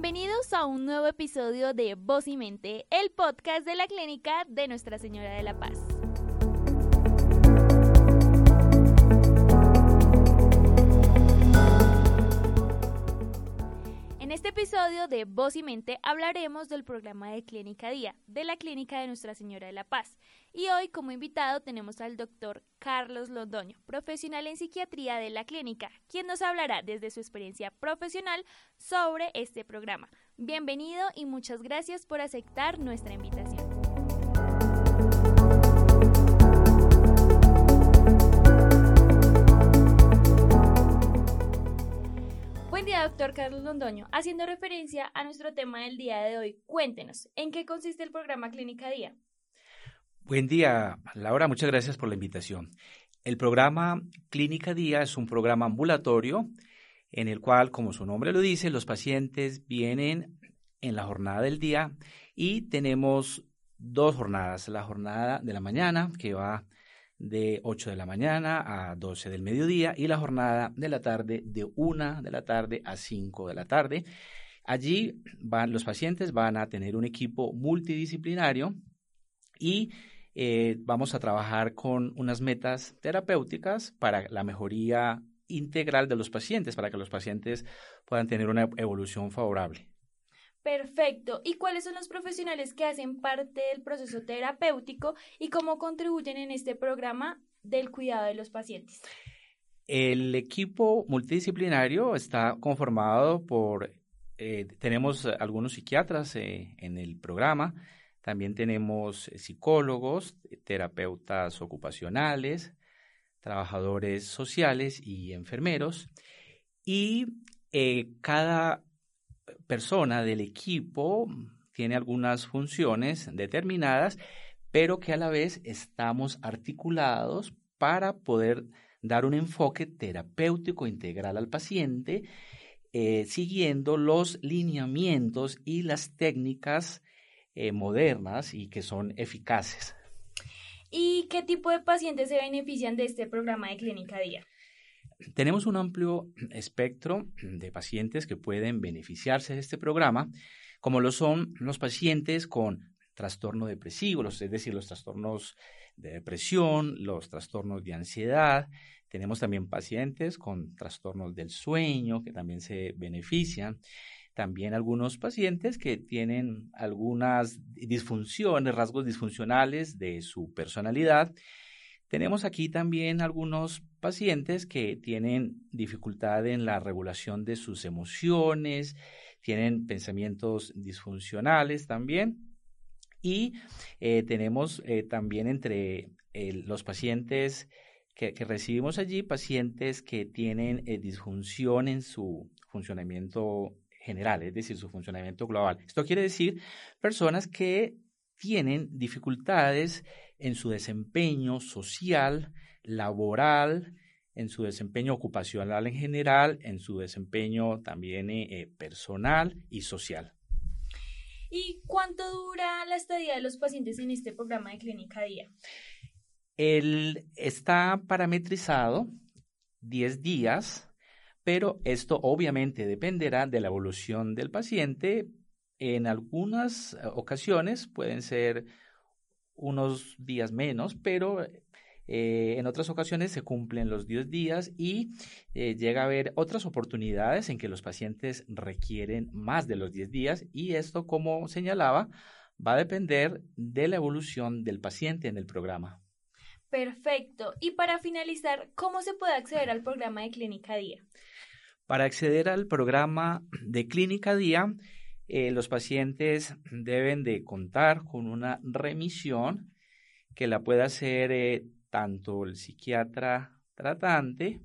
Bienvenidos a un nuevo episodio de Voz y Mente, el podcast de la clínica de Nuestra Señora de la Paz. En este episodio de Voz y Mente hablaremos del programa de Clínica Día de la Clínica de Nuestra Señora de la Paz. Y hoy como invitado tenemos al doctor Carlos Londoño, profesional en psiquiatría de la clínica, quien nos hablará desde su experiencia profesional sobre este programa. Bienvenido y muchas gracias por aceptar nuestra invitación. Doctor Carlos Londoño. Haciendo referencia a nuestro tema del día de hoy, cuéntenos, ¿en qué consiste el programa Clínica Día? Buen día, Laura. Muchas gracias por la invitación. El programa Clínica Día es un programa ambulatorio en el cual, como su nombre lo dice, los pacientes vienen en la jornada del día y tenemos dos jornadas. La jornada de la mañana, que va de 8 de la mañana a 12 del mediodía y la jornada de la tarde de 1 de la tarde a 5 de la tarde. Allí van los pacientes van a tener un equipo multidisciplinario y eh, vamos a trabajar con unas metas terapéuticas para la mejoría integral de los pacientes, para que los pacientes puedan tener una evolución favorable. Perfecto. ¿Y cuáles son los profesionales que hacen parte del proceso terapéutico y cómo contribuyen en este programa del cuidado de los pacientes? El equipo multidisciplinario está conformado por, eh, tenemos algunos psiquiatras eh, en el programa, también tenemos psicólogos, terapeutas ocupacionales, trabajadores sociales y enfermeros. Y eh, cada persona del equipo tiene algunas funciones determinadas, pero que a la vez estamos articulados para poder dar un enfoque terapéutico integral al paciente, eh, siguiendo los lineamientos y las técnicas eh, modernas y que son eficaces. ¿Y qué tipo de pacientes se benefician de este programa de Clínica Día? Tenemos un amplio espectro de pacientes que pueden beneficiarse de este programa, como lo son los pacientes con trastorno depresivo, es decir, los trastornos de depresión, los trastornos de ansiedad. Tenemos también pacientes con trastornos del sueño que también se benefician. También algunos pacientes que tienen algunas disfunciones, rasgos disfuncionales de su personalidad tenemos aquí también algunos pacientes que tienen dificultad en la regulación de sus emociones, tienen pensamientos disfuncionales también. Y eh, tenemos eh, también entre eh, los pacientes que, recibimos allí, pacientes que tienen disfunción en su funcionamiento general, es decir, su funcionamiento global. Esto quiere decir personas que tienen dificultades en su desempeño social, laboral, en su desempeño ocupacional en general, en su desempeño también eh, eh, personal y social. ¿Y cuánto dura la estadía de los pacientes en este programa de Clínica Día? Él está parametrizado 10 días, pero esto obviamente dependerá de la evolución del paciente. En algunas ocasiones pueden ser unos días menos, pero eh, en otras ocasiones se cumplen los 10 días y eh, llega a haber otras oportunidades en que los pacientes requieren más de los 10 días y esto, como señalaba, va a depender de la evolución del paciente en el programa. Perfecto. Y para finalizar, ¿cómo se puede acceder al programa de Clínica Día? Para acceder al programa de Clínica Día, eh, los pacientes deben de contar con una remisión que la pueda hacer eh, tanto el psiquiatra tratante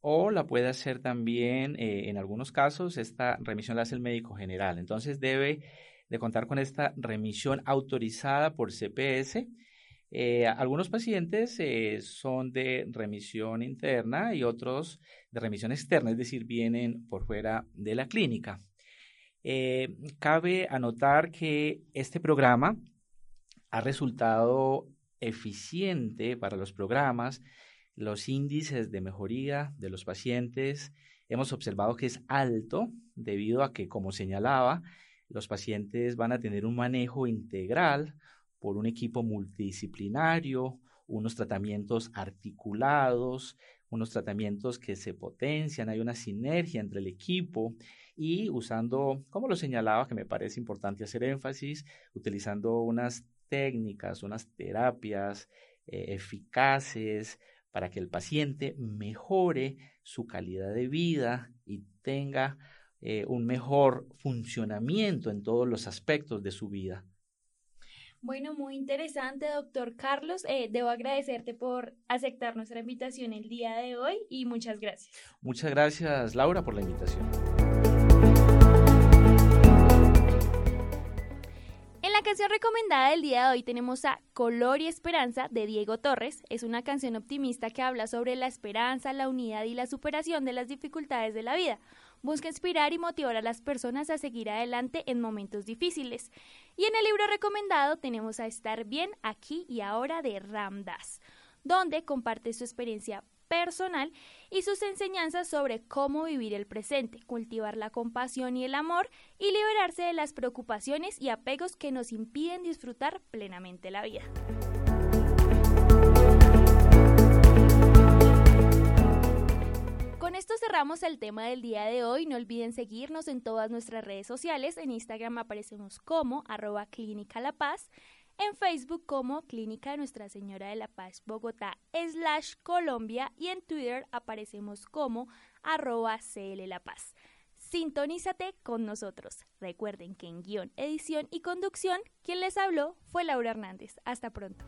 o la puede hacer también, eh, en algunos casos, esta remisión la hace el médico general. Entonces debe de contar con esta remisión autorizada por CPS. algunos pacientes son de remisión interna y otros de remisión externa, es decir, vienen por fuera de la clínica. Eh, cabe anotar que este programa ha resultado eficiente para los programas. Los índices de mejoría de los pacientes hemos observado que es alto debido a que, como señalaba, los pacientes van a tener un manejo integral por un equipo multidisciplinario, unos tratamientos articulados, unos tratamientos que se potencian, hay una sinergia entre el equipo y usando, como lo señalaba, que me parece importante hacer énfasis, utilizando unas técnicas, unas terapias eh, eficaces para que el paciente mejore su calidad de vida y tenga eh, un mejor funcionamiento en todos los aspectos de su vida. Bueno, muy interesante, doctor Carlos. Eh, debo agradecerte por aceptar nuestra invitación el día de hoy y muchas gracias. Muchas gracias, Laura, por la invitación. En la canción recomendada del día de hoy tenemos a Color y Esperanza de Diego Torres. Es una canción optimista que habla sobre la esperanza, la unidad y la superación de las dificultades de la vida busca inspirar y motivar a las personas a seguir adelante en momentos difíciles. Y en el libro recomendado tenemos a Estar Bien aquí y ahora de Ramdas, donde comparte su experiencia personal y sus enseñanzas sobre cómo vivir el presente, cultivar la compasión y el amor y liberarse de las preocupaciones y apegos que nos impiden disfrutar plenamente la vida. Con esto cerramos el tema del día de hoy. No olviden seguirnos en todas nuestras redes sociales. En Instagram aparecemos como arroba clínica La Paz. En Facebook como Clínica Nuestra Señora de la Paz Bogotá slash Colombia y en Twitter aparecemos como arroba CL La Paz. Sintonízate con nosotros. Recuerden que en guion, edición y conducción, quien les habló fue Laura Hernández. Hasta pronto.